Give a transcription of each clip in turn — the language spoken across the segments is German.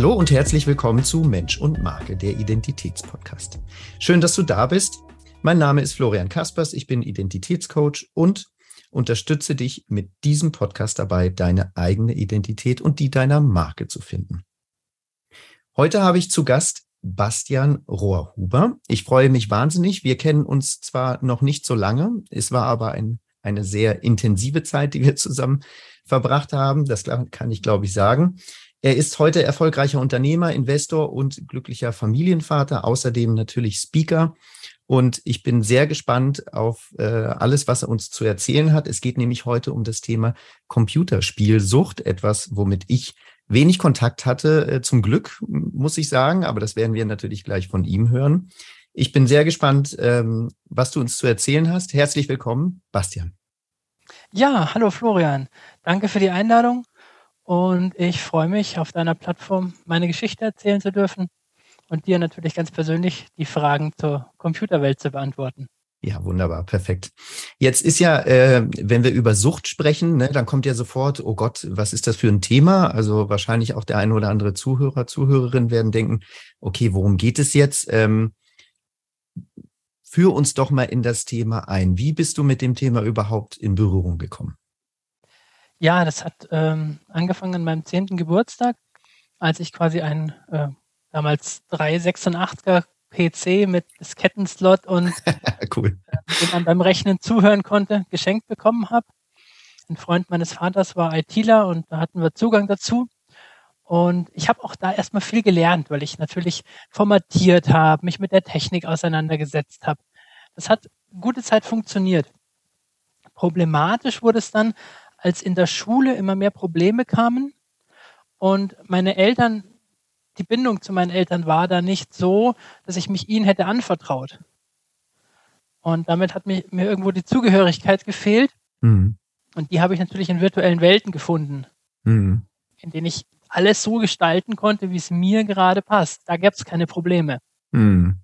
Hallo und herzlich willkommen zu Mensch und Marke, der Identitätspodcast. Schön, dass du da bist. Mein Name ist Florian Kaspers, ich bin Identitätscoach und unterstütze dich mit diesem Podcast dabei, deine eigene Identität und die deiner Marke zu finden. Heute habe ich zu Gast Bastian Rohrhuber. Ich freue mich wahnsinnig. Wir kennen uns zwar noch nicht so lange, es war aber ein, eine sehr intensive Zeit, die wir zusammen verbracht haben. Das kann ich, glaube ich, sagen. Er ist heute erfolgreicher Unternehmer, Investor und glücklicher Familienvater, außerdem natürlich Speaker. Und ich bin sehr gespannt auf äh, alles, was er uns zu erzählen hat. Es geht nämlich heute um das Thema Computerspielsucht, etwas, womit ich wenig Kontakt hatte, äh, zum Glück, muss ich sagen, aber das werden wir natürlich gleich von ihm hören. Ich bin sehr gespannt, ähm, was du uns zu erzählen hast. Herzlich willkommen, Bastian. Ja, hallo Florian. Danke für die Einladung. Und ich freue mich, auf deiner Plattform meine Geschichte erzählen zu dürfen und dir natürlich ganz persönlich die Fragen zur Computerwelt zu beantworten. Ja, wunderbar, perfekt. Jetzt ist ja, äh, wenn wir über Sucht sprechen, ne, dann kommt ja sofort, oh Gott, was ist das für ein Thema? Also wahrscheinlich auch der eine oder andere Zuhörer, Zuhörerin werden denken, okay, worum geht es jetzt? Ähm, führ uns doch mal in das Thema ein. Wie bist du mit dem Thema überhaupt in Berührung gekommen? Ja, das hat ähm, angefangen an meinem zehnten Geburtstag, als ich quasi einen äh, damals 386er PC mit Diskettenslot und cool. äh, dem man beim Rechnen zuhören konnte, geschenkt bekommen habe. Ein Freund meines Vaters war ITler und da hatten wir Zugang dazu. Und ich habe auch da erstmal viel gelernt, weil ich natürlich formatiert habe, mich mit der Technik auseinandergesetzt habe. Das hat gute Zeit funktioniert. Problematisch wurde es dann, als in der Schule immer mehr Probleme kamen und meine Eltern, die Bindung zu meinen Eltern war da nicht so, dass ich mich ihnen hätte anvertraut. Und damit hat mir, mir irgendwo die Zugehörigkeit gefehlt. Mhm. Und die habe ich natürlich in virtuellen Welten gefunden, mhm. in denen ich alles so gestalten konnte, wie es mir gerade passt. Da gab es keine Probleme. Mhm.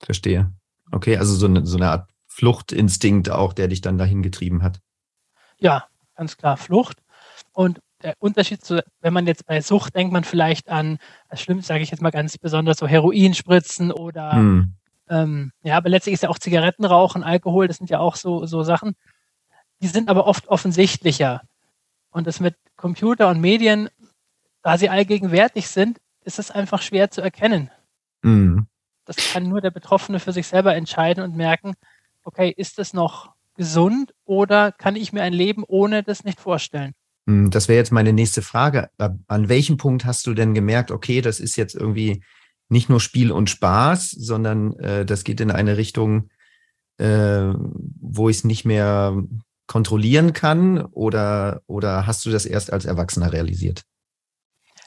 Verstehe. Okay, also so eine, so eine Art Fluchtinstinkt auch, der dich dann dahin getrieben hat. Ja, ganz klar Flucht. Und der Unterschied zu, wenn man jetzt bei Sucht denkt man vielleicht an, das Schlimmste sage ich jetzt mal ganz besonders, so Heroinspritzen oder hm. ähm, ja, aber letztlich ist ja auch Zigarettenrauchen, Alkohol, das sind ja auch so, so Sachen. Die sind aber oft offensichtlicher. Und das mit Computer und Medien, da sie allgegenwärtig sind, ist es einfach schwer zu erkennen. Mhm. Das kann nur der Betroffene für sich selber entscheiden und merken, okay, ist das noch gesund oder kann ich mir ein Leben ohne das nicht vorstellen? Hm, das wäre jetzt meine nächste Frage. An welchem Punkt hast du denn gemerkt, okay, das ist jetzt irgendwie nicht nur Spiel und Spaß, sondern äh, das geht in eine Richtung, äh, wo ich es nicht mehr kontrollieren kann? Oder, oder hast du das erst als Erwachsener realisiert?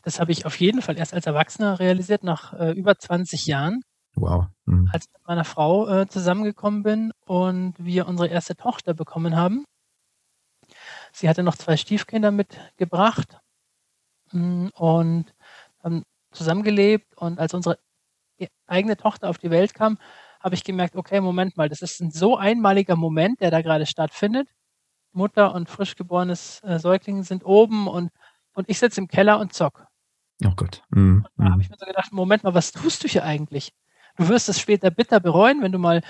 Das habe ich auf jeden Fall erst als Erwachsener realisiert, nach äh, über 20 Jahren. Wow. Mhm. Als ich mit meiner Frau äh, zusammengekommen bin und wir unsere erste Tochter bekommen haben. Sie hatte noch zwei Stiefkinder mitgebracht mm, und haben zusammengelebt. Und als unsere e, eigene Tochter auf die Welt kam, habe ich gemerkt, okay, Moment mal, das ist ein so einmaliger Moment, der da gerade stattfindet. Mutter und frisch geborenes äh, Säugling sind oben und, und ich sitze im Keller und zock. Oh Gott. Mm, da habe ich mir so gedacht, Moment mal, was tust du hier eigentlich? Du wirst es später bitter bereuen, wenn du mal,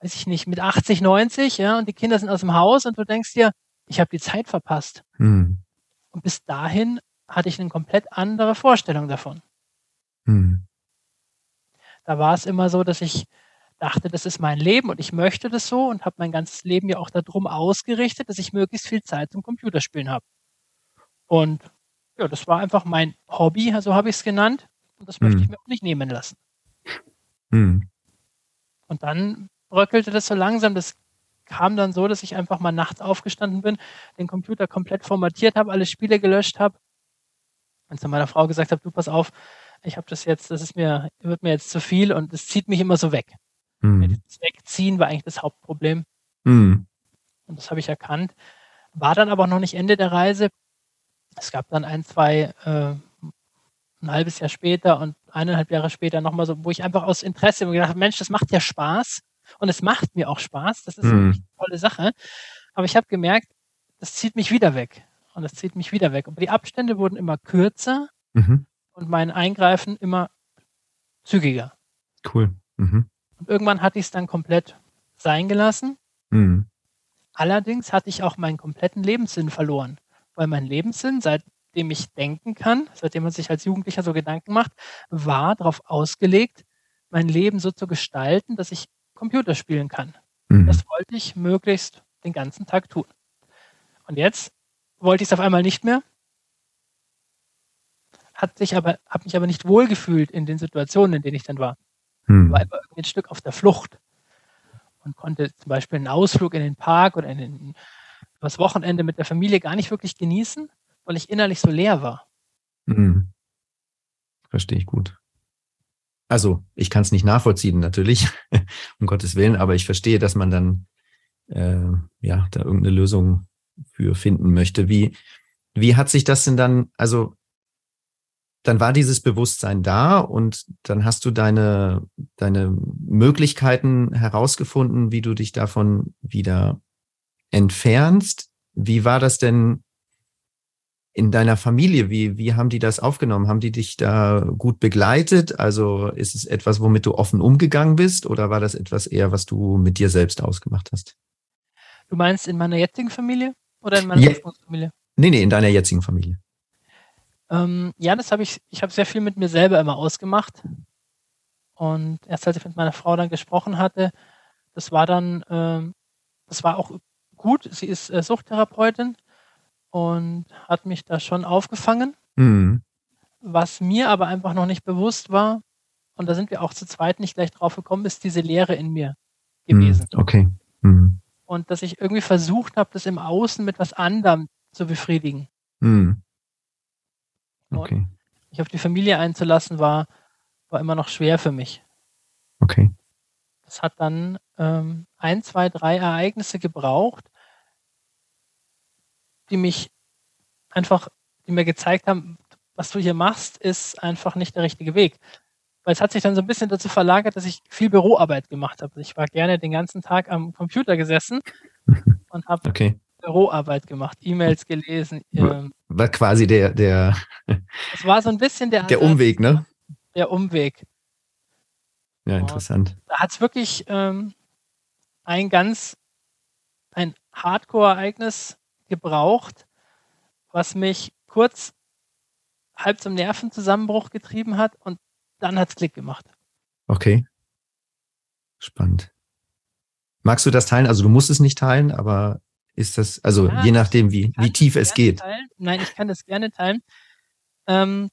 weiß ich nicht, mit 80, 90, ja, und die Kinder sind aus dem Haus und du denkst dir, ich habe die Zeit verpasst. Hm. Und bis dahin hatte ich eine komplett andere Vorstellung davon. Hm. Da war es immer so, dass ich dachte, das ist mein Leben und ich möchte das so und habe mein ganzes Leben ja auch darum ausgerichtet, dass ich möglichst viel Zeit zum Computerspielen habe. Und ja, das war einfach mein Hobby, so habe ich es genannt. Und das möchte hm. ich mir auch nicht nehmen lassen. Mhm. Und dann bröckelte das so langsam. Das kam dann so, dass ich einfach mal nachts aufgestanden bin, den Computer komplett formatiert habe, alle Spiele gelöscht habe und zu meiner Frau gesagt habe, du pass auf, ich habe das jetzt, das ist mir, wird mir jetzt zu viel und es zieht mich immer so weg. Mhm. Das Wegziehen war eigentlich das Hauptproblem. Mhm. Und das habe ich erkannt. War dann aber noch nicht Ende der Reise. Es gab dann ein, zwei äh, ein halbes Jahr später und eineinhalb Jahre später nochmal so, wo ich einfach aus Interesse gedacht habe, Mensch, das macht ja Spaß und es macht mir auch Spaß, das ist mhm. eine tolle Sache. Aber ich habe gemerkt, das zieht mich wieder weg und das zieht mich wieder weg. Aber die Abstände wurden immer kürzer mhm. und mein Eingreifen immer zügiger. Cool. Mhm. Und irgendwann hatte ich es dann komplett sein gelassen. Mhm. Allerdings hatte ich auch meinen kompletten Lebenssinn verloren, weil mein Lebenssinn, seitdem ich denken kann, seitdem man sich als Jugendlicher so Gedanken macht, war darauf ausgelegt, mein Leben so zu gestalten, dass ich Computer spielen kann. Mhm. Das wollte ich möglichst den ganzen Tag tun. Und jetzt wollte ich es auf einmal nicht mehr, hat sich aber, habe mich aber nicht wohlgefühlt in den Situationen, in denen ich dann war. Mhm. War immer ein Stück auf der Flucht und konnte zum Beispiel einen Ausflug in den Park oder in den, das Wochenende mit der Familie gar nicht wirklich genießen, weil ich innerlich so leer war. Mhm. Verstehe ich gut. Also, ich kann es nicht nachvollziehen, natürlich, um Gottes Willen, aber ich verstehe, dass man dann äh, ja da irgendeine Lösung für finden möchte. Wie, wie hat sich das denn dann, also dann war dieses Bewusstsein da und dann hast du deine, deine Möglichkeiten herausgefunden, wie du dich davon wieder entfernst. Wie war das denn in deiner Familie? Wie, wie haben die das aufgenommen? Haben die dich da gut begleitet? Also ist es etwas, womit du offen umgegangen bist oder war das etwas eher, was du mit dir selbst ausgemacht hast? Du meinst in meiner jetzigen Familie oder in meiner ja. Familie? Nee, nee, in deiner jetzigen Familie. Ähm, ja, das habe ich, ich habe sehr viel mit mir selber immer ausgemacht. Und erst als ich mit meiner Frau dann gesprochen hatte, das war dann, ähm, das war auch gut. Sie ist äh, Suchttherapeutin und hat mich da schon aufgefangen. Mhm. Was mir aber einfach noch nicht bewusst war, und da sind wir auch zu zweit nicht gleich drauf gekommen, ist diese Leere in mir gewesen. Mhm, okay. Mhm. Und dass ich irgendwie versucht habe, das im Außen mit was anderem zu befriedigen. Mhm. Okay. mich auf die Familie einzulassen, war, war immer noch schwer für mich. Okay. Das hat dann ähm, ein, zwei, drei Ereignisse gebraucht, die mich einfach, die mir gezeigt haben, was du hier machst, ist einfach nicht der richtige Weg. Weil es hat sich dann so ein bisschen dazu verlagert, dass ich viel Büroarbeit gemacht habe. Ich war gerne den ganzen Tag am Computer gesessen und habe okay. Büroarbeit gemacht, E-Mails gelesen. Ähm, war quasi der, der. Es war so ein bisschen der. Der Umweg, ne? Der Umweg. Ja, interessant. Und da hat es wirklich ähm, ein ganz, ein Hardcore-Ereignis gebraucht, was mich kurz halb zum Nervenzusammenbruch getrieben hat und dann hat es Klick gemacht. Okay. Spannend. Magst du das teilen? Also du musst es nicht teilen, aber ist das, also ja, je nachdem, wie, wie tief es geht. Teilen. Nein, ich kann das gerne teilen. Ähm,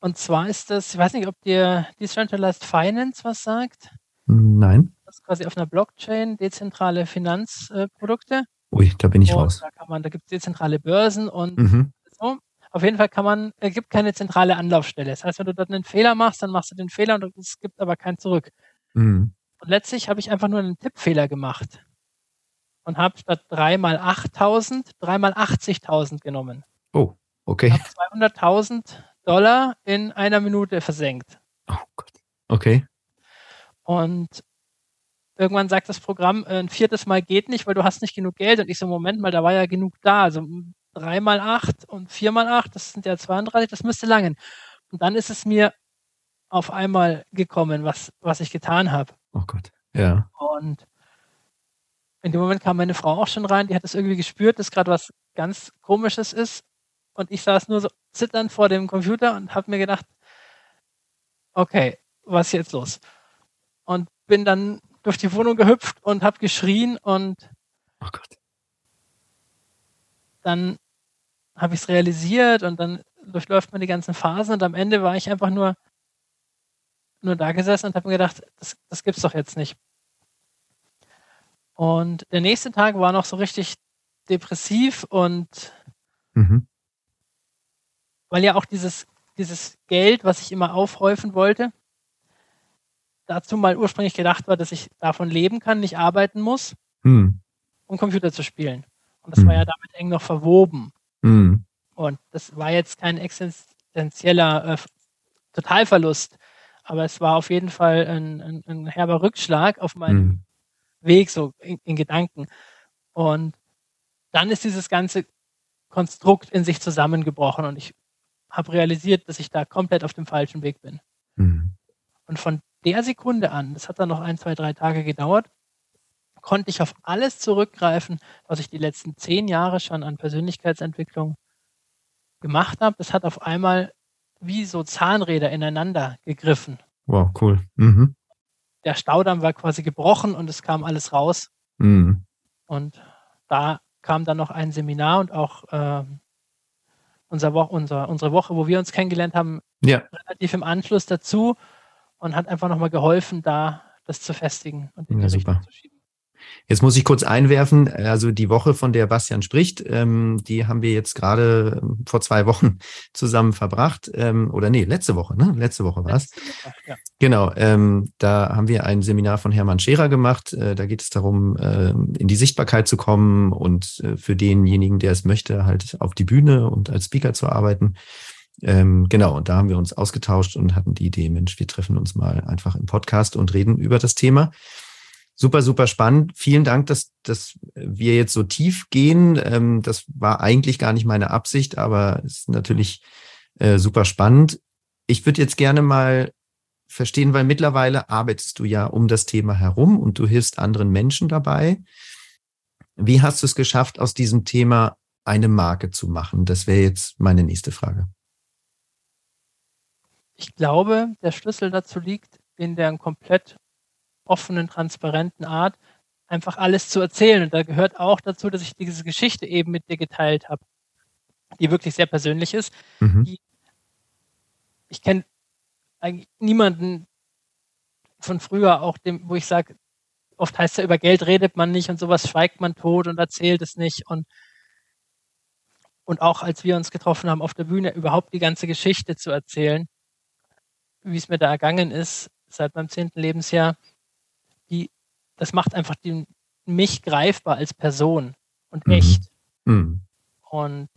und zwar ist das, ich weiß nicht, ob dir Decentralized Finance was sagt. Nein. Das ist quasi auf einer Blockchain, dezentrale Finanzprodukte. Ui, da bin ich und raus. Da, kann man, da gibt es dezentrale Börsen und mhm. so. Auf jeden Fall kann man, es gibt keine zentrale Anlaufstelle. Das heißt, wenn du dort einen Fehler machst, dann machst du den Fehler und es gibt aber kein Zurück. Mhm. Und letztlich habe ich einfach nur einen Tippfehler gemacht und habe statt 3 mal 8000 3 mal 80.000 genommen. Oh, okay. Habe 200.000 Dollar in einer Minute versenkt. Oh Gott. Okay. Und irgendwann sagt das Programm, äh, ein viertes Mal geht nicht, weil du hast nicht genug Geld. Und ich so, Moment mal, da war ja genug da. Also 3 mal 8 und 4 mal 8, das sind ja 32, das müsste langen. Und dann ist es mir auf einmal gekommen, was, was ich getan habe. Oh Gott, ja. Und in dem Moment kam meine Frau auch schon rein, die hat es irgendwie gespürt, dass gerade was ganz Komisches ist. Und ich saß nur so zitternd vor dem Computer und habe mir gedacht, okay, was ist jetzt los? Und bin dann durch die Wohnung gehüpft und habe geschrien und oh Gott. dann habe ich es realisiert und dann durchläuft man die ganzen Phasen und am Ende war ich einfach nur nur da gesessen und habe mir gedacht, das, das gibt's doch jetzt nicht. Und der nächste Tag war noch so richtig depressiv und mhm. weil ja auch dieses, dieses Geld, was ich immer aufhäufen wollte, dazu mal ursprünglich gedacht war, dass ich davon leben kann, nicht arbeiten muss, mhm. um Computer zu spielen. Und das mhm. war ja damit eng noch verwoben. Mhm. Und das war jetzt kein existenzieller äh, Totalverlust, aber es war auf jeden Fall ein, ein, ein herber Rückschlag auf meinem mhm. Weg, so in, in Gedanken. Und dann ist dieses ganze Konstrukt in sich zusammengebrochen und ich habe realisiert, dass ich da komplett auf dem falschen Weg bin. Mhm. Und von der Sekunde an, das hat dann noch ein, zwei, drei Tage gedauert, konnte ich auf alles zurückgreifen, was ich die letzten zehn Jahre schon an Persönlichkeitsentwicklung gemacht habe. Das hat auf einmal wie so Zahnräder ineinander gegriffen. Wow, cool. Mhm. Der Staudamm war quasi gebrochen und es kam alles raus. Mhm. Und da kam dann noch ein Seminar und auch äh, unser Wo unser, unsere Woche, wo wir uns kennengelernt haben, ja. relativ im Anschluss dazu und hat einfach nochmal geholfen, da das zu festigen und in ja, die Richtung zu schieben. Jetzt muss ich kurz einwerfen, also die Woche, von der Bastian spricht, ähm, die haben wir jetzt gerade ähm, vor zwei Wochen zusammen verbracht. Ähm, oder nee, letzte Woche, ne? Letzte Woche war es. Ja. Genau, ähm, da haben wir ein Seminar von Hermann Scherer gemacht. Äh, da geht es darum, äh, in die Sichtbarkeit zu kommen und äh, für denjenigen, der es möchte, halt auf die Bühne und als Speaker zu arbeiten. Ähm, genau, und da haben wir uns ausgetauscht und hatten die Idee, Mensch, wir treffen uns mal einfach im Podcast und reden über das Thema. Super, super spannend. Vielen Dank, dass, dass wir jetzt so tief gehen. Ähm, das war eigentlich gar nicht meine Absicht, aber es ist natürlich äh, super spannend. Ich würde jetzt gerne mal verstehen, weil mittlerweile arbeitest du ja um das Thema herum und du hilfst anderen Menschen dabei. Wie hast du es geschafft, aus diesem Thema eine Marke zu machen? Das wäre jetzt meine nächste Frage. Ich glaube, der Schlüssel dazu liegt in der komplett offenen, transparenten Art, einfach alles zu erzählen. Und da gehört auch dazu, dass ich diese Geschichte eben mit dir geteilt habe, die wirklich sehr persönlich ist. Mhm. Die, ich kenne eigentlich niemanden von früher, auch dem, wo ich sage, oft heißt ja, über Geld redet man nicht und sowas schweigt man tot und erzählt es nicht. Und, und auch als wir uns getroffen haben auf der Bühne, überhaupt die ganze Geschichte zu erzählen, wie es mir da ergangen ist, seit meinem zehnten Lebensjahr, die, das macht einfach die, mich greifbar als Person und mhm. echt. Mhm. Und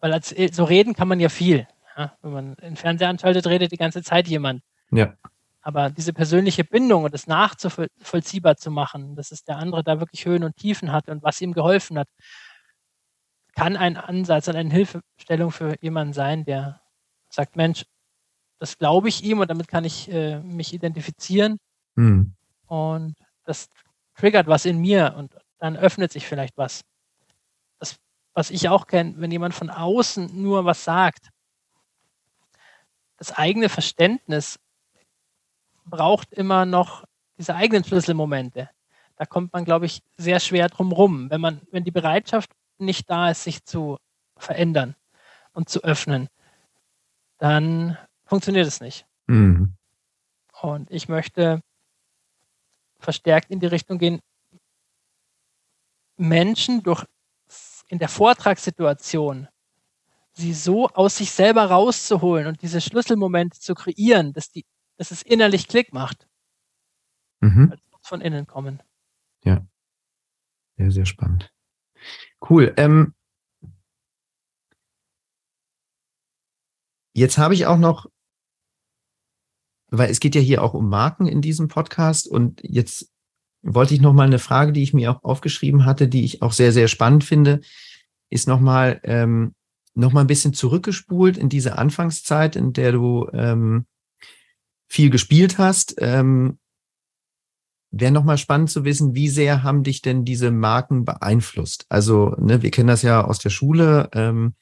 weil als, so reden kann man ja viel. Ja? Wenn man den Fernseher anschaltet, redet die ganze Zeit jemand. Ja. Aber diese persönliche Bindung und das nachzuvollziehbar zu machen, dass es der andere da wirklich Höhen und Tiefen hat und was ihm geholfen hat, kann ein Ansatz und eine Hilfestellung für jemanden sein, der sagt, Mensch, das glaube ich ihm und damit kann ich äh, mich identifizieren. Mhm. Und das triggert was in mir und dann öffnet sich vielleicht was. Das, was ich auch kenne, wenn jemand von außen nur was sagt. Das eigene Verständnis braucht immer noch diese eigenen Schlüsselmomente. Da kommt man, glaube ich, sehr schwer drum rum, wenn man, wenn die Bereitschaft nicht da ist, sich zu verändern und zu öffnen, dann funktioniert es nicht. Mhm. Und ich möchte verstärkt in die Richtung gehen, Menschen durch in der Vortragssituation sie so aus sich selber rauszuholen und diese Schlüsselmomente zu kreieren, dass die, dass es innerlich Klick macht. Mhm. Als von innen kommen. Ja. Sehr, sehr spannend. Cool. Ähm, jetzt habe ich auch noch weil es geht ja hier auch um Marken in diesem Podcast und jetzt wollte ich noch mal eine Frage, die ich mir auch aufgeschrieben hatte, die ich auch sehr sehr spannend finde, ist noch mal ähm, noch mal ein bisschen zurückgespult in diese Anfangszeit, in der du ähm, viel gespielt hast. Ähm, Wäre noch mal spannend zu wissen, wie sehr haben dich denn diese Marken beeinflusst? Also ne, wir kennen das ja aus der Schule. Ähm,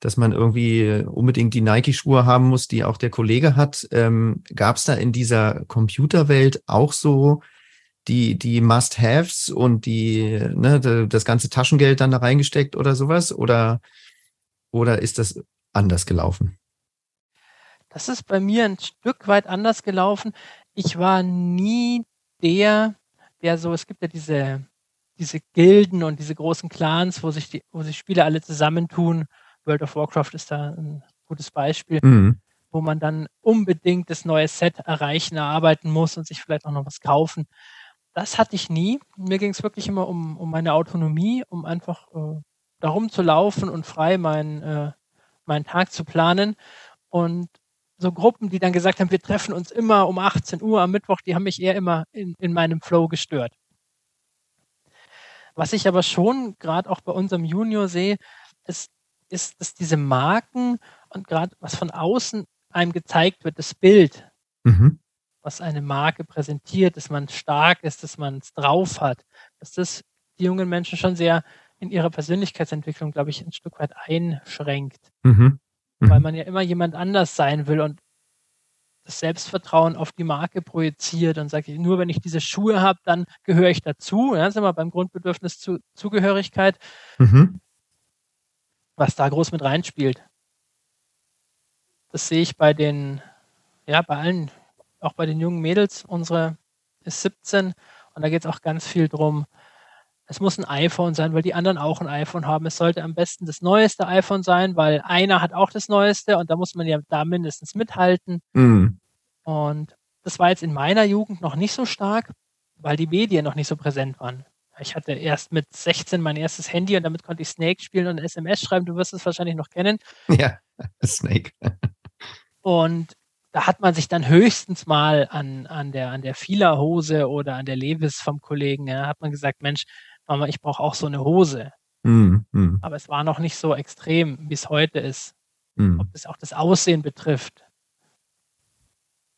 dass man irgendwie unbedingt die Nike-Schuhe haben muss, die auch der Kollege hat. Ähm, Gab es da in dieser Computerwelt auch so die, die Must-Haves und die, ne, das ganze Taschengeld dann da reingesteckt oder sowas? Oder, oder ist das anders gelaufen? Das ist bei mir ein Stück weit anders gelaufen. Ich war nie der, der so, es gibt ja diese, diese Gilden und diese großen Clans, wo sich die, wo sich Spieler alle zusammentun World of Warcraft ist da ein gutes Beispiel, mhm. wo man dann unbedingt das neue Set erreichen, erarbeiten muss und sich vielleicht auch noch was kaufen. Das hatte ich nie. Mir ging es wirklich immer um, um meine Autonomie, um einfach äh, darum zu laufen und frei meinen, äh, meinen Tag zu planen. Und so Gruppen, die dann gesagt haben, wir treffen uns immer um 18 Uhr am Mittwoch, die haben mich eher immer in, in meinem Flow gestört. Was ich aber schon gerade auch bei unserem Junior sehe, ist, ist, dass diese Marken Und gerade was von außen einem gezeigt wird, das Bild, mhm. was eine Marke präsentiert, dass man stark ist, dass man es drauf hat, dass das die jungen Menschen schon sehr in ihrer Persönlichkeitsentwicklung, glaube ich, ein Stück weit einschränkt. Mhm. Mhm. Weil man ja immer jemand anders sein will und das Selbstvertrauen auf die Marke projiziert und sagt, nur wenn ich diese Schuhe habe, dann gehöre ich dazu. Ja, sind wir beim Grundbedürfnis zu, Zugehörigkeit, mhm. Was da groß mit reinspielt. Das sehe ich bei den, ja, bei allen, auch bei den jungen Mädels. Unsere ist 17 und da geht es auch ganz viel drum, es muss ein iPhone sein, weil die anderen auch ein iPhone haben. Es sollte am besten das neueste iPhone sein, weil einer hat auch das neueste und da muss man ja da mindestens mithalten. Mhm. Und das war jetzt in meiner Jugend noch nicht so stark, weil die Medien noch nicht so präsent waren. Ich hatte erst mit 16 mein erstes Handy und damit konnte ich Snake spielen und SMS schreiben. Du wirst es wahrscheinlich noch kennen. Ja, Snake. und da hat man sich dann höchstens mal an, an der, an der Fila-Hose oder an der Levis vom Kollegen, ja, hat man gesagt, Mensch, Mama, ich brauche auch so eine Hose. Mm, mm. Aber es war noch nicht so extrem, wie es heute ist. Mm. Ob das auch das Aussehen betrifft.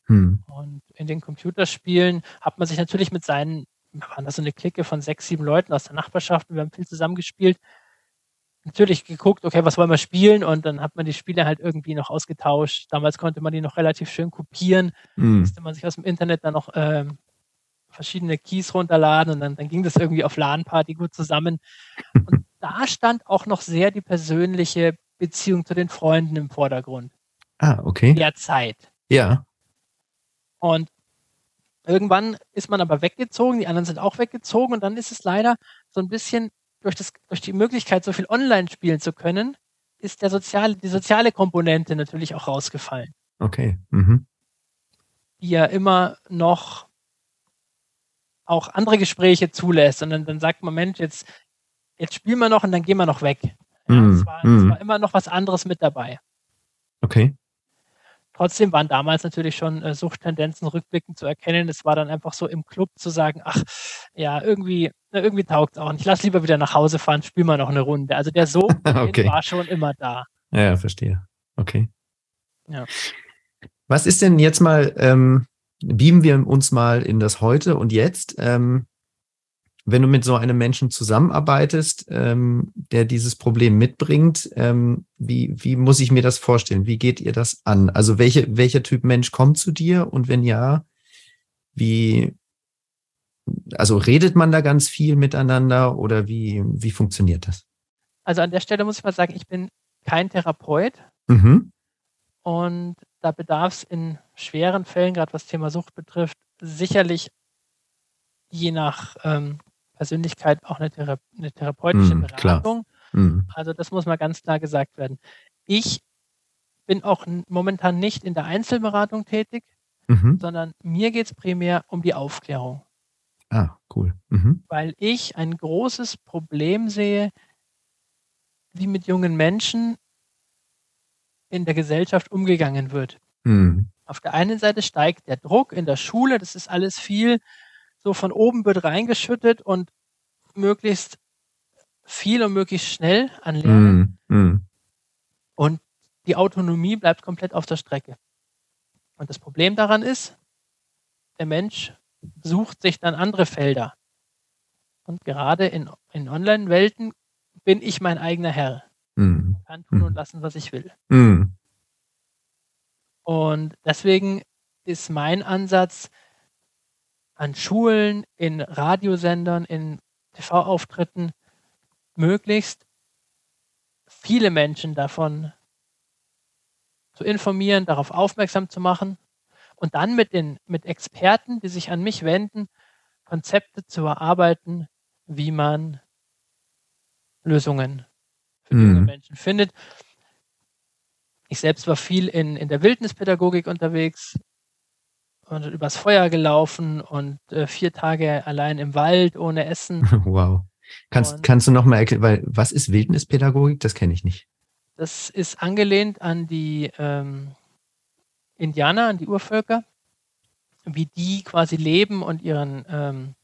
Hm. Und in den Computerspielen hat man sich natürlich mit seinen, wir waren da so eine Clique von sechs, sieben Leuten aus der Nachbarschaft und wir haben viel zusammengespielt. Natürlich geguckt, okay, was wollen wir spielen? Und dann hat man die Spiele halt irgendwie noch ausgetauscht. Damals konnte man die noch relativ schön kopieren. Mm. Musste man sich aus dem Internet dann noch ähm, verschiedene Keys runterladen und dann, dann ging das irgendwie auf LAN-Party gut zusammen. Und da stand auch noch sehr die persönliche Beziehung zu den Freunden im Vordergrund. Ah, okay. Der Zeit. Ja. Und irgendwann ist man aber weggezogen, die anderen sind auch weggezogen und dann ist es leider so ein bisschen durch, das, durch die Möglichkeit, so viel online spielen zu können, ist der soziale, die soziale Komponente natürlich auch rausgefallen. Okay. Mhm. Die ja immer noch auch andere Gespräche zulässt und dann, dann sagt man, Mensch, jetzt, jetzt spielen wir noch und dann gehen wir noch weg. Ja, mm, es, war, es war immer noch was anderes mit dabei. Okay. Trotzdem waren damals natürlich schon äh, Suchttendenzen rückblickend zu erkennen. Es war dann einfach so im Club zu sagen, ach, ja, irgendwie, irgendwie taugt es auch. Und ich lasse lieber wieder nach Hause fahren, spiel mal noch eine Runde. Also der Sog okay. war schon immer da. Ja, verstehe. Okay. Ja. Was ist denn jetzt mal, ähm, beamen wir uns mal in das Heute und Jetzt. Ähm, wenn du mit so einem Menschen zusammenarbeitest, ähm, der dieses Problem mitbringt, ähm, wie, wie muss ich mir das vorstellen? Wie geht ihr das an? Also welche, welcher Typ Mensch kommt zu dir und wenn ja, wie, also redet man da ganz viel miteinander oder wie, wie funktioniert das? Also an der Stelle muss ich mal sagen, ich bin kein Therapeut. Mhm. Und da bedarf es in schweren Fällen, gerade was Thema Sucht betrifft, sicherlich je nach ähm, Persönlichkeit auch eine, Thera eine therapeutische mm, Beratung. Mm. Also das muss mal ganz klar gesagt werden. Ich bin auch momentan nicht in der Einzelberatung tätig, mhm. sondern mir geht es primär um die Aufklärung. Ah, cool. Mhm. Weil ich ein großes Problem sehe, wie mit jungen Menschen in der Gesellschaft umgegangen wird. Mhm. Auf der einen Seite steigt der Druck in der Schule, das ist alles viel so von oben wird reingeschüttet und möglichst viel und möglichst schnell an Lernen. Mm, mm. Und die Autonomie bleibt komplett auf der Strecke. Und das Problem daran ist, der Mensch sucht sich dann andere Felder. Und gerade in, in Online-Welten bin ich mein eigener Herr. Mm. Kann tun und lassen, was ich will. Mm. Und deswegen ist mein Ansatz an Schulen, in Radiosendern, in TV-Auftritten, möglichst viele Menschen davon zu informieren, darauf aufmerksam zu machen und dann mit den mit Experten, die sich an mich wenden, Konzepte zu erarbeiten, wie man Lösungen für mhm. junge Menschen findet. Ich selbst war viel in, in der Wildnispädagogik unterwegs und übers Feuer gelaufen und äh, vier Tage allein im Wald ohne Essen. Wow. Kannst, und kannst du noch mal erklären, weil was ist Wildnispädagogik? Das kenne ich nicht. Das ist angelehnt an die ähm, Indianer, an die Urvölker, wie die quasi leben und ihren ähm,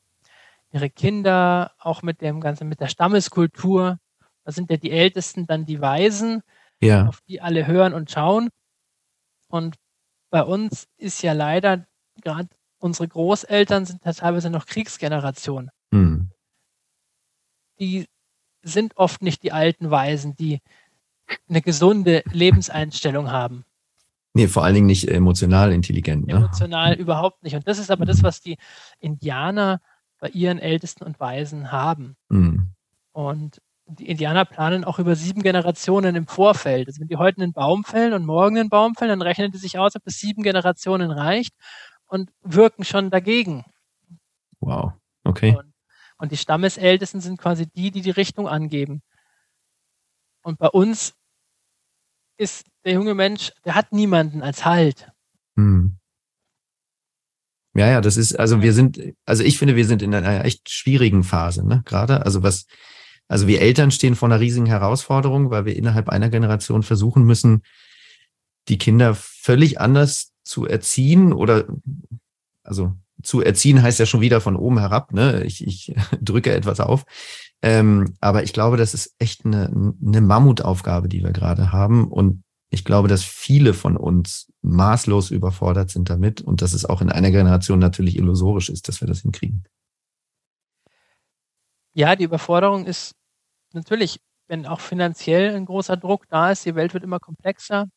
ihre Kinder auch mit dem ganzen mit der Stammeskultur da sind ja die Ältesten dann die Weisen, ja. auf die alle hören und schauen. Und bei uns ist ja leider gerade unsere Großeltern sind ja teilweise noch Kriegsgeneration. Hm. Die sind oft nicht die alten Weisen, die eine gesunde Lebenseinstellung haben. Nee, vor allen Dingen nicht emotional intelligent. Ne? Emotional überhaupt nicht. Und das ist aber das, was die Indianer bei ihren Ältesten und Weisen haben. Mhm. Und die Indianer planen auch über sieben Generationen im Vorfeld. Also wenn die heute einen Baum fällen und morgen einen Baum fällen, dann rechnen die sich aus, ob das sieben Generationen reicht und wirken schon dagegen. Wow, okay. Und, und die Stammesältesten sind quasi die, die die Richtung angeben. Und bei uns ist der junge Mensch, der hat niemanden als Halt. Hm. Ja, ja, das ist, also wir sind, also ich finde, wir sind in einer echt schwierigen Phase, ne? Gerade, also was, also wir Eltern stehen vor einer riesigen Herausforderung, weil wir innerhalb einer Generation versuchen müssen, die Kinder völlig anders zu erziehen oder, also zu erziehen heißt ja schon wieder von oben herab, ne? Ich, ich drücke etwas auf. Ähm, aber ich glaube, das ist echt eine, eine Mammutaufgabe, die wir gerade haben. Und ich glaube, dass viele von uns maßlos überfordert sind damit und dass es auch in einer Generation natürlich illusorisch ist, dass wir das hinkriegen. Ja, die Überforderung ist natürlich, wenn auch finanziell ein großer Druck da ist, die Welt wird immer komplexer,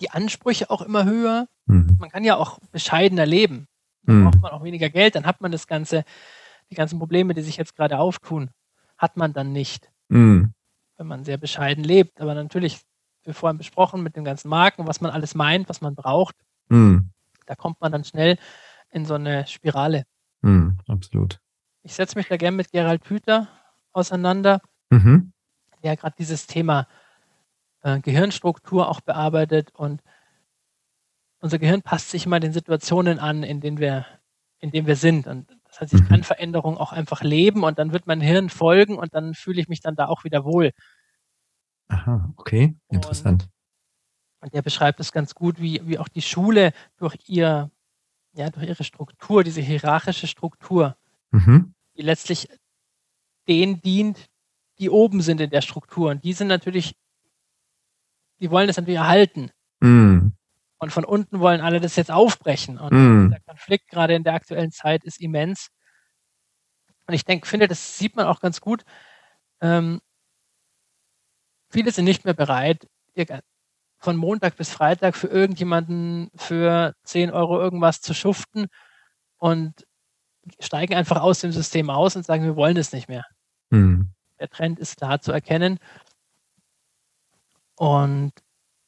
die Ansprüche auch immer höher. Mhm. Man kann ja auch bescheidener leben. Dann mhm. braucht man auch weniger Geld, dann hat man das ganze, die ganzen Probleme, die sich jetzt gerade auftun, hat man dann nicht. Mhm. Wenn man sehr bescheiden lebt. Aber natürlich wie vorhin besprochen, mit den ganzen Marken, was man alles meint, was man braucht. Mhm. Da kommt man dann schnell in so eine Spirale. Mhm, absolut. Ich setze mich da gerne mit Gerald Hüther auseinander, mhm. der gerade dieses Thema äh, Gehirnstruktur auch bearbeitet und unser Gehirn passt sich immer den Situationen an, in denen wir, in denen wir sind. Und das heißt, ich kann mhm. Veränderung auch einfach leben und dann wird mein Hirn folgen und dann fühle ich mich dann da auch wieder wohl. Aha, okay, interessant. Und, und der beschreibt es ganz gut, wie, wie auch die Schule durch ihr, ja, durch ihre Struktur, diese hierarchische Struktur, mhm. die letztlich denen dient, die oben sind in der Struktur. Und die sind natürlich, die wollen das natürlich erhalten. Mhm. Und von unten wollen alle das jetzt aufbrechen. Und mhm. der Konflikt gerade in der aktuellen Zeit ist immens. Und ich denke, finde, das sieht man auch ganz gut. Ähm, viele sind nicht mehr bereit, von Montag bis Freitag für irgendjemanden für 10 Euro irgendwas zu schuften und steigen einfach aus dem System aus und sagen, wir wollen es nicht mehr. Mhm. Der Trend ist klar zu erkennen. Und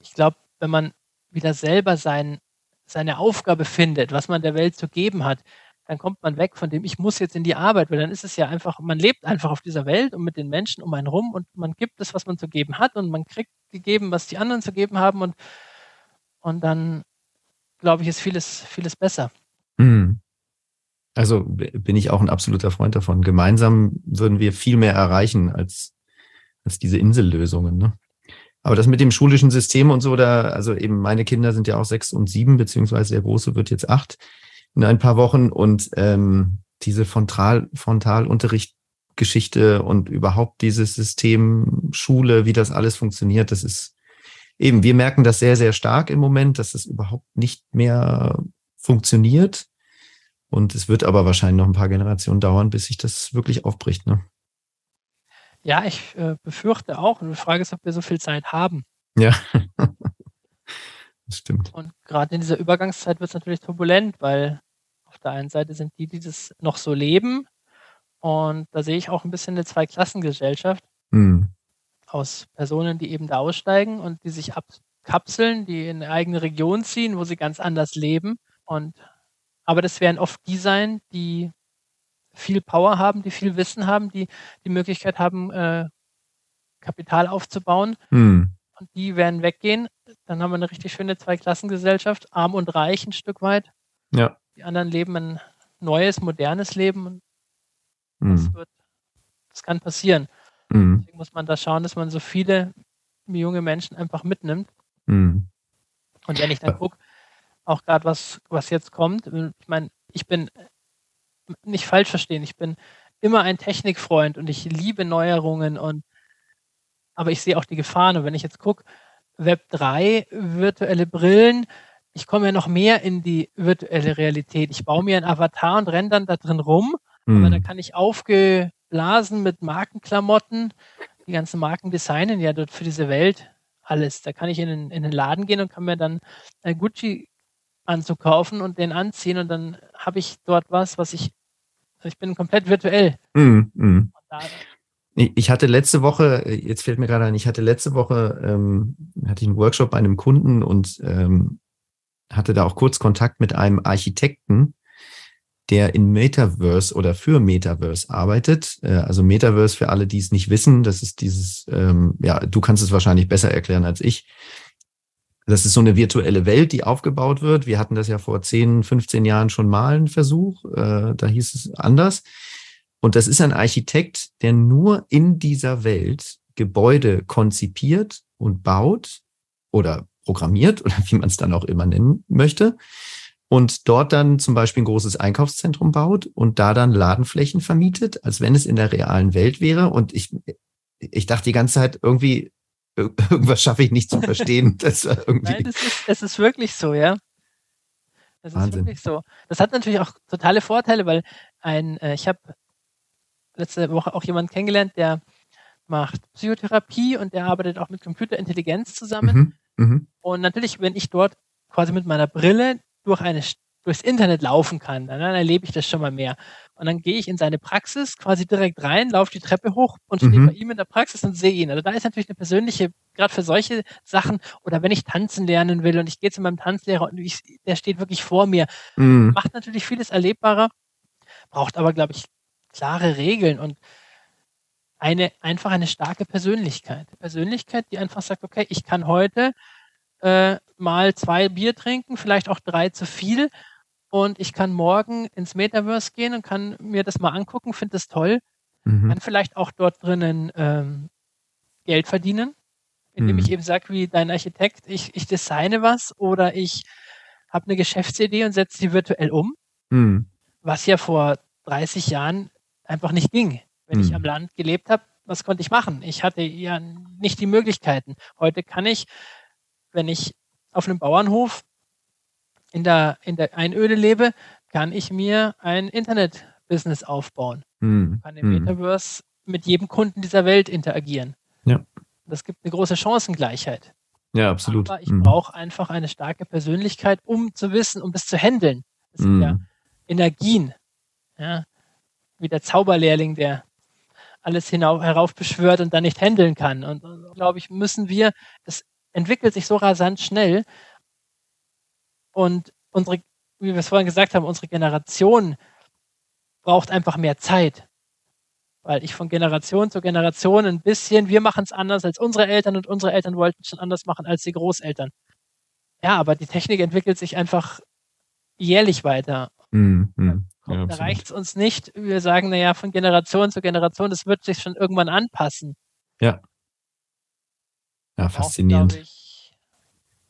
ich glaube, wenn man wieder selber sein, seine Aufgabe findet, was man der Welt zu geben hat, dann kommt man weg von dem, ich muss jetzt in die Arbeit, weil dann ist es ja einfach, man lebt einfach auf dieser Welt und mit den Menschen um einen rum und man gibt es, was man zu geben hat und man kriegt gegeben, was die anderen zu geben haben und, und dann, glaube ich, ist vieles, vieles besser. Mhm. Also bin ich auch ein absoluter Freund davon. Gemeinsam würden wir viel mehr erreichen als, als diese Insellösungen. Ne? Aber das mit dem schulischen System und so, da, also eben meine Kinder sind ja auch sechs und sieben, beziehungsweise der Große wird jetzt acht in ein paar Wochen und ähm, diese Frontal, Frontalunterrichtgeschichte und überhaupt dieses System Schule, wie das alles funktioniert, das ist eben, wir merken das sehr, sehr stark im Moment, dass es überhaupt nicht mehr funktioniert. Und es wird aber wahrscheinlich noch ein paar Generationen dauern, bis sich das wirklich aufbricht. Ne? Ja, ich äh, befürchte auch. Und die Frage ist, ob wir so viel Zeit haben. Ja. Das stimmt. Und gerade in dieser Übergangszeit wird es natürlich turbulent, weil auf der einen Seite sind die, die das noch so leben. Und da sehe ich auch ein bisschen eine Zweiklassengesellschaft mhm. aus Personen, die eben da aussteigen und die sich abkapseln, die in eine eigene Region ziehen, wo sie ganz anders leben. Und aber das werden oft die sein, die viel Power haben, die viel Wissen haben, die die Möglichkeit haben, äh, Kapital aufzubauen. Mhm und die werden weggehen. Dann haben wir eine richtig schöne Zweiklassengesellschaft, arm und reich ein Stück weit. Ja. Die anderen leben ein neues, modernes Leben. Mhm. Das, wird, das kann passieren. Mhm. Deswegen muss man da schauen, dass man so viele junge Menschen einfach mitnimmt. Mhm. Und wenn ich dann gucke, auch gerade was, was jetzt kommt, ich meine, ich bin nicht falsch verstehen, ich bin immer ein Technikfreund und ich liebe Neuerungen und aber ich sehe auch die Gefahren. Und wenn ich jetzt gucke, Web 3, virtuelle Brillen, ich komme ja noch mehr in die virtuelle Realität. Ich baue mir einen Avatar und renne dann da drin rum, mhm. aber da kann ich aufgeblasen mit Markenklamotten, die ganzen Marken designen ja dort für diese Welt alles. Da kann ich in den, in den Laden gehen und kann mir dann ein Gucci anzukaufen und den anziehen und dann habe ich dort was, was ich, ich bin komplett virtuell. Mm, mm. Ich hatte letzte Woche, jetzt fällt mir gerade ein, ich hatte letzte Woche, ähm, hatte ich einen Workshop bei einem Kunden und ähm, hatte da auch kurz Kontakt mit einem Architekten, der in Metaverse oder für Metaverse arbeitet. Äh, also Metaverse für alle, die es nicht wissen, das ist dieses, ähm, ja, du kannst es wahrscheinlich besser erklären als ich. Das ist so eine virtuelle Welt, die aufgebaut wird. Wir hatten das ja vor 10, 15 Jahren schon mal einen Versuch. Äh, da hieß es anders. Und das ist ein Architekt, der nur in dieser Welt Gebäude konzipiert und baut oder programmiert oder wie man es dann auch immer nennen möchte. Und dort dann zum Beispiel ein großes Einkaufszentrum baut und da dann Ladenflächen vermietet, als wenn es in der realen Welt wäre. Und ich, ich dachte die ganze Zeit irgendwie, irgendwas schaffe ich nicht zu verstehen. Das irgendwie Nein, das ist, das ist wirklich so, ja. Das Wahnsinn. ist wirklich so. Das hat natürlich auch totale Vorteile, weil ein, äh, ich habe letzte Woche auch jemanden kennengelernt, der macht Psychotherapie und der arbeitet auch mit Computerintelligenz zusammen. Mhm, mh. Und natürlich, wenn ich dort quasi mit meiner Brille durch eine durchs Internet laufen kann, dann, dann erlebe ich das schon mal mehr. Und dann gehe ich in seine Praxis quasi direkt rein, laufe die Treppe hoch und stehe mhm. bei ihm in der Praxis und sehe ihn. Also da ist natürlich eine persönliche, gerade für solche Sachen, oder wenn ich tanzen lernen will und ich gehe zu meinem Tanzlehrer und ich, der steht wirklich vor mir, mhm. macht natürlich vieles erlebbarer, braucht aber, glaube ich, klare Regeln und eine, einfach eine starke Persönlichkeit. Persönlichkeit, die einfach sagt, okay, ich kann heute äh, mal zwei Bier trinken, vielleicht auch drei zu viel. Und ich kann morgen ins Metaverse gehen und kann mir das mal angucken, finde das toll. Mhm. Kann vielleicht auch dort drinnen ähm, Geld verdienen, indem mhm. ich eben sage, wie dein Architekt, ich, ich designe was oder ich habe eine Geschäftsidee und setze sie virtuell um. Mhm. Was ja vor 30 Jahren einfach nicht ging. Wenn ich mhm. am Land gelebt habe, was konnte ich machen? Ich hatte ja nicht die Möglichkeiten. Heute kann ich wenn ich auf einem Bauernhof in der, in der Einöde lebe, kann ich mir ein Internet-Business aufbauen. Hm. Kann im hm. Metaverse mit jedem Kunden dieser Welt interagieren. Ja. Das gibt eine große Chancengleichheit. Ja, absolut. Aber ich hm. brauche einfach eine starke Persönlichkeit, um zu wissen, um das zu handeln. Das sind ja hm. Energien. Ja, wie der Zauberlehrling, der alles hinauf, heraufbeschwört und dann nicht handeln kann. Und, und glaube ich, müssen wir das entwickelt sich so rasant schnell. Und unsere, wie wir es vorhin gesagt haben, unsere Generation braucht einfach mehr Zeit. Weil ich von Generation zu Generation ein bisschen, wir machen es anders als unsere Eltern und unsere Eltern wollten es schon anders machen als die Großeltern. Ja, aber die Technik entwickelt sich einfach jährlich weiter. Mm, mm, ja, da reicht es uns nicht. Wir sagen, naja, von Generation zu Generation, das wird sich schon irgendwann anpassen. Ja. Ja, faszinierend. Auch, ich,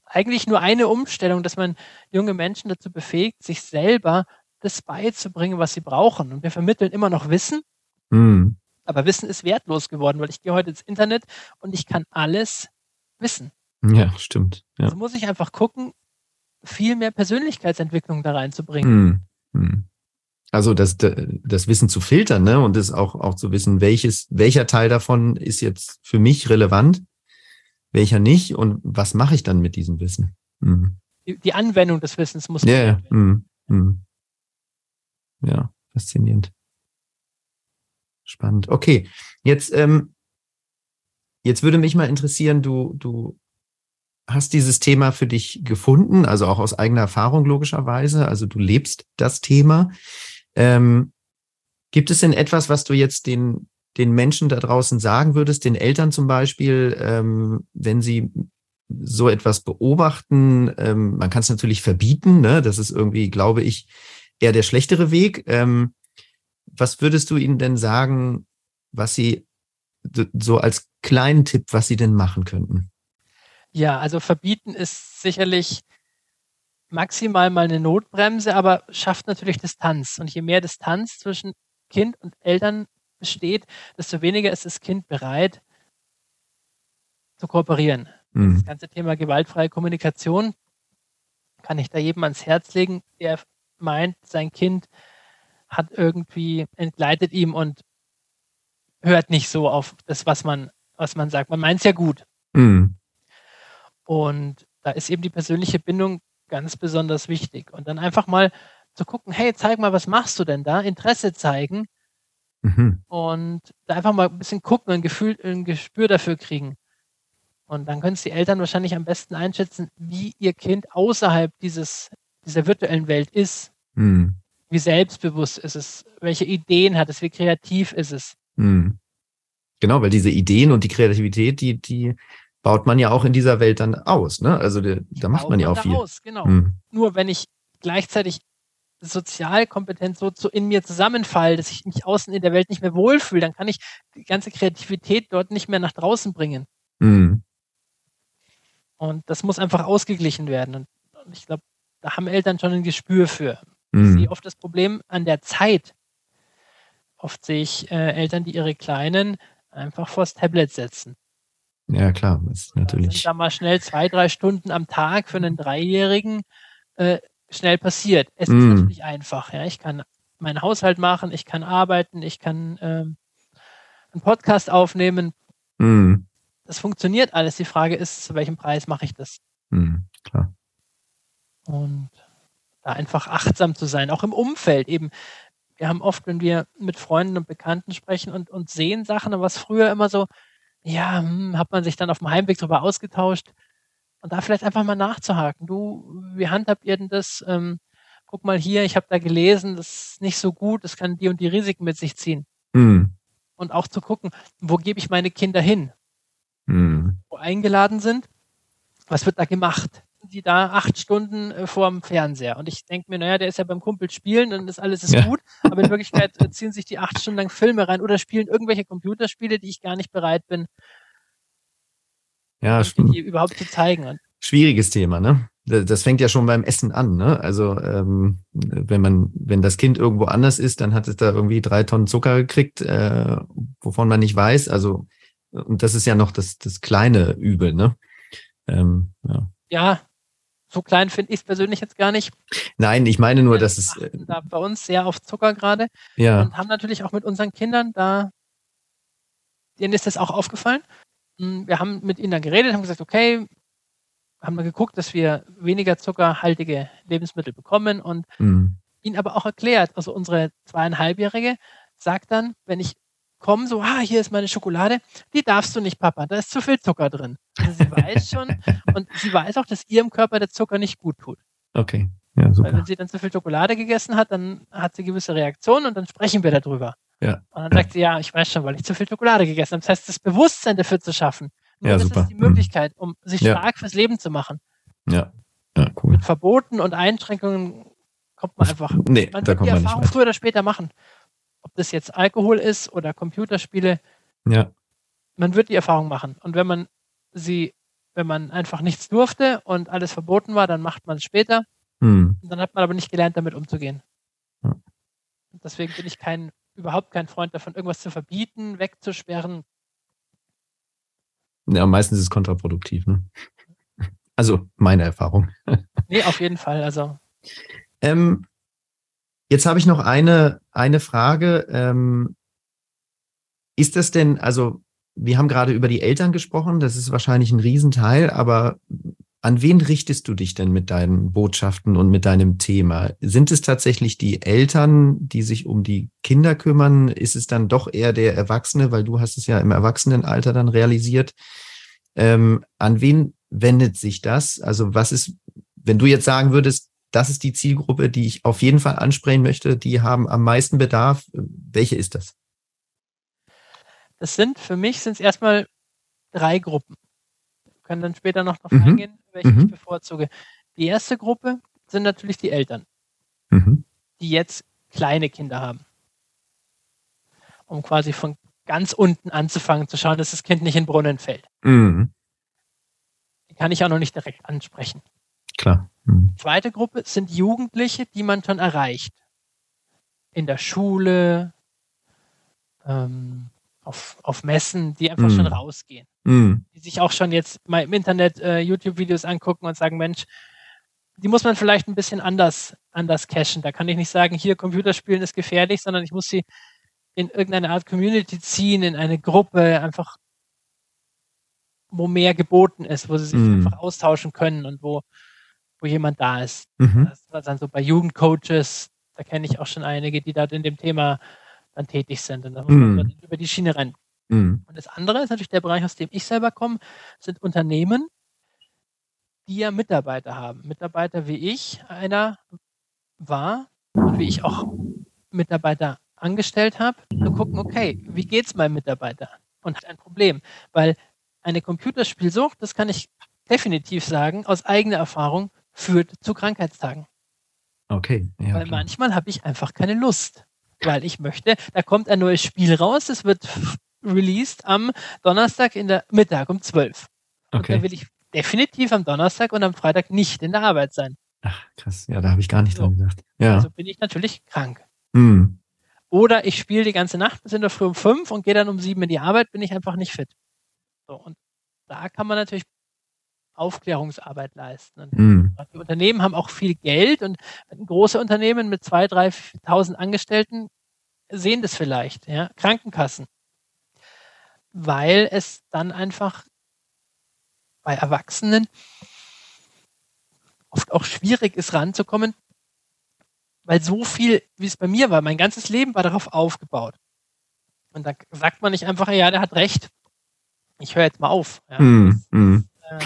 eigentlich nur eine Umstellung, dass man junge Menschen dazu befähigt, sich selber das beizubringen, was sie brauchen. Und wir vermitteln immer noch Wissen, mm. aber Wissen ist wertlos geworden, weil ich gehe heute ins Internet und ich kann alles wissen. Ja, stimmt. Ja. Also muss ich einfach gucken, viel mehr Persönlichkeitsentwicklung da reinzubringen. Mm. Also das, das Wissen zu filtern, ne? Und das auch, auch zu wissen, welches, welcher Teil davon ist jetzt für mich relevant welcher nicht und was mache ich dann mit diesem Wissen? Mhm. Die, die, Anwendung des Wissens muss. Ja, ja. Mhm. Mhm. ja, faszinierend. Spannend. Okay, jetzt, ähm, jetzt würde mich mal interessieren, du, du hast dieses Thema für dich gefunden, also auch aus eigener Erfahrung logischerweise, also du lebst das Thema. Ähm, gibt es denn etwas, was du jetzt den, den Menschen da draußen sagen würdest, den Eltern zum Beispiel, ähm, wenn sie so etwas beobachten, ähm, man kann es natürlich verbieten, ne? das ist irgendwie, glaube ich, eher der schlechtere Weg. Ähm, was würdest du ihnen denn sagen, was sie so als kleinen Tipp, was sie denn machen könnten? Ja, also verbieten ist sicherlich maximal mal eine Notbremse, aber schafft natürlich Distanz. Und je mehr Distanz zwischen Kind und Eltern besteht, desto weniger ist das Kind bereit, zu kooperieren. Mhm. Das ganze Thema gewaltfreie Kommunikation kann ich da jedem ans Herz legen, der meint, sein Kind hat irgendwie entgleitet ihm und hört nicht so auf das, was man, was man sagt. Man meint es ja gut. Mhm. Und da ist eben die persönliche Bindung ganz besonders wichtig. Und dann einfach mal zu gucken, hey, zeig mal, was machst du denn da? Interesse zeigen mhm. und da einfach mal ein bisschen gucken, ein Gefühl, ein Gespür dafür kriegen. Und dann können es die Eltern wahrscheinlich am besten einschätzen, wie ihr Kind außerhalb dieses, dieser virtuellen Welt ist. Mhm. Wie selbstbewusst ist es? Welche Ideen hat es? Wie kreativ ist es? Mhm. Genau, weil diese Ideen und die Kreativität, die, die baut man ja auch in dieser Welt dann aus. Ne? Also die, da macht man ja auch viel. Aus, genau. Mhm. Nur wenn ich gleichzeitig sozialkompetent so zu, in mir zusammenfalle, dass ich mich außen in der Welt nicht mehr wohlfühle, dann kann ich die ganze Kreativität dort nicht mehr nach draußen bringen. Mhm. Und das muss einfach ausgeglichen werden. Und, und ich glaube, da haben Eltern schon ein Gespür für. Mhm. Ich sehe oft das Problem an der Zeit. Oft sehe ich äh, Eltern, die ihre Kleinen einfach vors Tablet setzen. Ja, klar, ist natürlich. Da sind da mal schnell zwei, drei Stunden am Tag für einen Dreijährigen äh, schnell passiert. Es mm. ist natürlich einfach. Ja, ich kann meinen Haushalt machen, ich kann arbeiten, ich kann ähm, einen Podcast aufnehmen. Mm. Das funktioniert alles. Die Frage ist, zu welchem Preis mache ich das? Mm, klar. Und da einfach achtsam zu sein, auch im Umfeld eben. Wir haben oft, wenn wir mit Freunden und Bekannten sprechen und, und sehen Sachen, was früher immer so, ja, hm, hat man sich dann auf dem Heimweg darüber ausgetauscht. Und da vielleicht einfach mal nachzuhaken. Du, wie handhabt ihr denn das? Ähm, guck mal hier, ich habe da gelesen, das ist nicht so gut, das kann die und die Risiken mit sich ziehen. Mhm. Und auch zu gucken, wo gebe ich meine Kinder hin? Mhm. Wo eingeladen sind, was wird da gemacht? Die da acht Stunden äh, vorm Fernseher. Und ich denke mir, naja, der ist ja beim Kumpel spielen und das alles ist ja. gut, aber in Wirklichkeit äh, ziehen sich die acht Stunden lang Filme rein oder spielen irgendwelche Computerspiele, die ich gar nicht bereit bin, ja, stimmt. überhaupt zu zeigen. Schwieriges Thema, ne? Das fängt ja schon beim Essen an, ne? Also ähm, wenn man, wenn das Kind irgendwo anders ist, dann hat es da irgendwie drei Tonnen Zucker gekriegt, äh, wovon man nicht weiß. Also und das ist ja noch das, das kleine Übel, ne? Ähm, ja. ja, so klein finde ich es persönlich jetzt gar nicht. Nein, ich meine nur, dass es. Äh, da bei uns sehr auf Zucker gerade. Ja. Und haben natürlich auch mit unseren Kindern da, denen ist das auch aufgefallen. Hm, wir haben mit ihnen dann geredet, haben gesagt, okay, haben dann geguckt, dass wir weniger zuckerhaltige Lebensmittel bekommen und mhm. ihnen aber auch erklärt, also unsere zweieinhalbjährige sagt dann, wenn ich komme, so, ah, hier ist meine Schokolade, die darfst du nicht, Papa, da ist zu viel Zucker drin. Also sie weiß schon und sie weiß auch, dass ihrem Körper der Zucker nicht gut tut. Okay. Ja, super. Weil wenn sie dann zu viel Schokolade gegessen hat, dann hat sie gewisse Reaktionen und dann sprechen wir darüber. Ja. Und dann sagt sie, ja, ich weiß schon, weil ich zu viel Schokolade gegessen habe. Das heißt, das Bewusstsein dafür zu schaffen. Nur ja, das super. ist die Möglichkeit, um sich ja. stark fürs Leben zu machen. Ja. ja, cool. Mit Verboten und Einschränkungen kommt man einfach. Nee, man da kommt die man Erfahrung früher oder später machen. Ob das jetzt Alkohol ist oder Computerspiele. Ja. Man wird die Erfahrung machen. Und wenn man sie, wenn man einfach nichts durfte und alles verboten war, dann macht man es später. Hm. Dann hat man aber nicht gelernt, damit umzugehen. Ja. Deswegen bin ich kein überhaupt kein Freund davon, irgendwas zu verbieten, wegzusperren. Ja, meistens ist es kontraproduktiv. Ne? Also meine Erfahrung. nee, auf jeden Fall. Also. Ähm, jetzt habe ich noch eine, eine Frage. Ähm, ist das denn, also wir haben gerade über die Eltern gesprochen, das ist wahrscheinlich ein Riesenteil, aber an wen richtest du dich denn mit deinen Botschaften und mit deinem Thema? Sind es tatsächlich die Eltern, die sich um die Kinder kümmern? Ist es dann doch eher der Erwachsene, weil du hast es ja im Erwachsenenalter dann realisiert? Ähm, an wen wendet sich das? Also was ist, wenn du jetzt sagen würdest, das ist die Zielgruppe, die ich auf jeden Fall ansprechen möchte, die haben am meisten Bedarf, welche ist das? Das sind, für mich sind es erstmal drei Gruppen können dann später noch darauf mhm. eingehen, welche mhm. ich bevorzuge. Die erste Gruppe sind natürlich die Eltern, mhm. die jetzt kleine Kinder haben. Um quasi von ganz unten anzufangen, zu schauen, dass das Kind nicht in Brunnen fällt. Mhm. Die kann ich auch noch nicht direkt ansprechen. Klar. Mhm. Zweite Gruppe sind Jugendliche, die man schon erreicht. In der Schule, ähm, auf, auf Messen, die einfach mm. schon rausgehen. Mm. Die sich auch schon jetzt mal im Internet äh, YouTube-Videos angucken und sagen, Mensch, die muss man vielleicht ein bisschen anders, anders cachen. Da kann ich nicht sagen, hier Computerspielen ist gefährlich, sondern ich muss sie in irgendeine Art Community ziehen, in eine Gruppe, einfach, wo mehr geboten ist, wo sie sich mm. einfach austauschen können und wo, wo jemand da ist. Mhm. Das war dann so bei Jugendcoaches, da kenne ich auch schon einige, die da in dem Thema dann tätig sind. Und da muss man mm. über die Schiene rennen. Mm. Und das andere ist natürlich der Bereich, aus dem ich selber komme, sind Unternehmen, die ja Mitarbeiter haben. Mitarbeiter wie ich, einer war und wie ich auch Mitarbeiter angestellt habe, zu gucken, okay, wie geht's meinem Mitarbeiter? Und hat ein Problem, weil eine Computerspielsucht, das kann ich definitiv sagen, aus eigener Erfahrung, führt zu Krankheitstagen. Okay. Ja, weil klar. manchmal habe ich einfach keine Lust, weil ich möchte, da kommt ein neues Spiel raus, es wird released am Donnerstag in der Mittag um 12. Okay. Und da will ich definitiv am Donnerstag und am Freitag nicht in der Arbeit sein. Ach, krass. Ja, da habe ich gar nicht so. dran gedacht. Ja. Also bin ich natürlich krank. Mm. Oder ich spiele die ganze Nacht bis in der Früh um fünf und gehe dann um sieben in die Arbeit, bin ich einfach nicht fit. So, und da kann man natürlich Aufklärungsarbeit leisten. Mm. Die Unternehmen haben auch viel Geld und große Unternehmen mit zwei, drei, tausend Angestellten sehen das vielleicht, ja, Krankenkassen. Weil es dann einfach bei Erwachsenen oft auch schwierig ist ranzukommen, weil so viel, wie es bei mir war, mein ganzes Leben war darauf aufgebaut. Und da sagt man nicht einfach, ja, der hat recht, ich höre jetzt mal auf. Ja, mm, mm. Äh,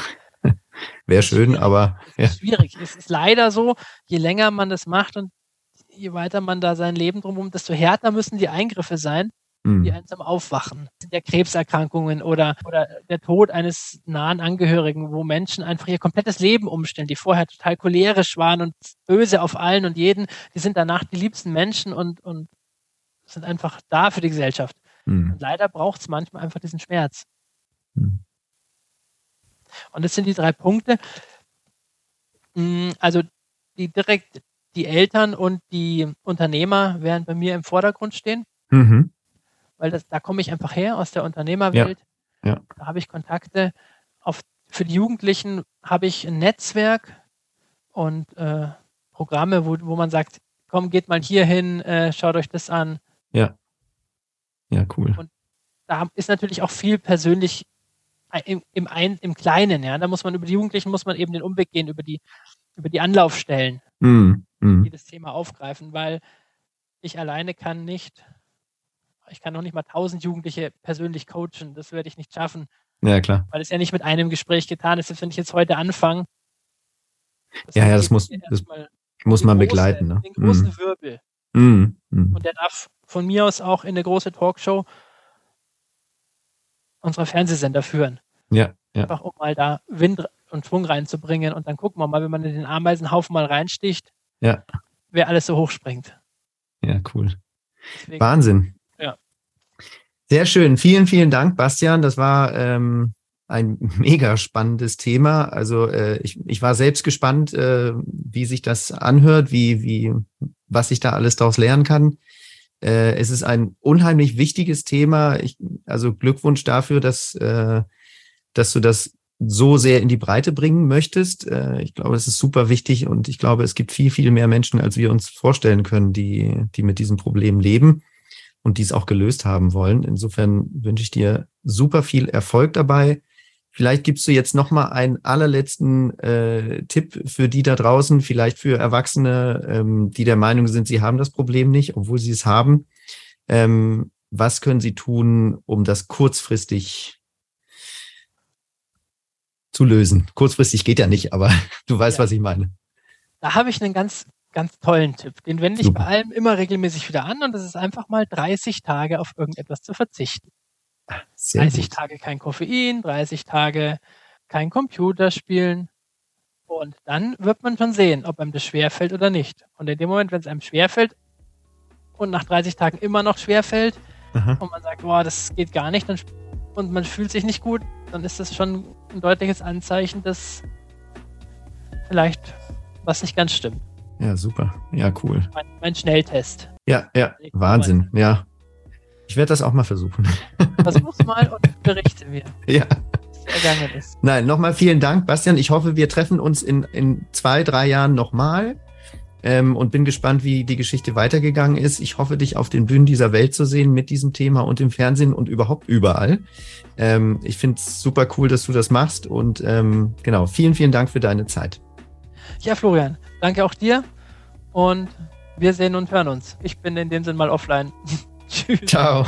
Wäre schön, aber ja. ist schwierig. Es ist leider so, je länger man das macht und je weiter man da sein Leben drumherum, desto härter müssen die Eingriffe sein die mhm. einsam aufwachen. Ja Krebserkrankungen oder, oder der Tod eines nahen Angehörigen, wo Menschen einfach ihr komplettes Leben umstellen, die vorher total cholerisch waren und böse auf allen und jeden, die sind danach die liebsten Menschen und, und sind einfach da für die Gesellschaft. Mhm. Und leider braucht es manchmal einfach diesen Schmerz. Mhm. Und das sind die drei Punkte. Mm, also die direkt die Eltern und die Unternehmer werden bei mir im Vordergrund stehen. Mhm weil das, da komme ich einfach her aus der Unternehmerwelt. Ja. ja. Da habe ich Kontakte. Auf, für die Jugendlichen habe ich ein Netzwerk und äh, Programme, wo, wo man sagt, komm, geht mal hier hin, äh, schaut euch das an. Ja. Ja, cool. Und da ist natürlich auch viel persönlich im, im, Ein, im Kleinen, ja. Da muss man über die Jugendlichen muss man eben den Umweg gehen, über die, über die Anlaufstellen, mm, mm. die das Thema aufgreifen, weil ich alleine kann nicht ich kann noch nicht mal tausend Jugendliche persönlich coachen. Das werde ich nicht schaffen. Ja, klar. Weil es ja nicht mit einem Gespräch getan ist. Wenn ich jetzt heute anfange. Ja, ja, das muss, das muss man große, begleiten. Ne? Den großen mm. Wirbel. Mm, mm. Und der darf von mir aus auch in eine große Talkshow unserer Fernsehsender führen. Ja, ja. Einfach um mal da Wind und Schwung reinzubringen und dann gucken wir mal, wenn man in den Ameisenhaufen mal reinsticht, ja. wer alles so hochspringt. Ja, cool. Deswegen, Wahnsinn. Sehr schön. Vielen, vielen Dank, Bastian. Das war ähm, ein mega spannendes Thema. Also äh, ich, ich war selbst gespannt, äh, wie sich das anhört, wie, wie, was ich da alles daraus lernen kann. Äh, es ist ein unheimlich wichtiges Thema. Ich, also Glückwunsch dafür, dass, äh, dass du das so sehr in die Breite bringen möchtest. Äh, ich glaube, es ist super wichtig und ich glaube, es gibt viel, viel mehr Menschen, als wir uns vorstellen können, die, die mit diesem Problem leben und dies auch gelöst haben wollen. Insofern wünsche ich dir super viel Erfolg dabei. Vielleicht gibst du jetzt noch mal einen allerletzten äh, Tipp für die da draußen, vielleicht für Erwachsene, ähm, die der Meinung sind, sie haben das Problem nicht, obwohl sie es haben. Ähm, was können sie tun, um das kurzfristig zu lösen? Kurzfristig geht ja nicht, aber du weißt, ja. was ich meine. Da habe ich einen ganz ganz tollen Tipp. Den wende ich Super. bei allem immer regelmäßig wieder an und das ist einfach mal 30 Tage auf irgendetwas zu verzichten. Sehr 30 gut. Tage kein Koffein, 30 Tage kein Computer spielen. Und dann wird man schon sehen, ob einem das schwerfällt oder nicht. Und in dem Moment, wenn es einem schwerfällt und nach 30 Tagen immer noch schwerfällt Aha. und man sagt, boah, das geht gar nicht und man fühlt sich nicht gut, dann ist das schon ein deutliches Anzeichen, dass vielleicht was nicht ganz stimmt. Ja, super. Ja, cool. Mein, mein Schnelltest. Ja, ja, Wahnsinn, ja. Ich werde das auch mal versuchen. Versuch's mal und berichte mir. Ja. Nein, nochmal vielen Dank, Bastian. Ich hoffe, wir treffen uns in, in zwei, drei Jahren nochmal ähm, und bin gespannt, wie die Geschichte weitergegangen ist. Ich hoffe, dich auf den Bühnen dieser Welt zu sehen mit diesem Thema und im Fernsehen und überhaupt überall. Ähm, ich finde es super cool, dass du das machst und ähm, genau, vielen, vielen Dank für deine Zeit. Ja, Florian, danke auch dir und wir sehen und hören uns. Ich bin in dem Sinn mal offline. Tschüss. Ciao.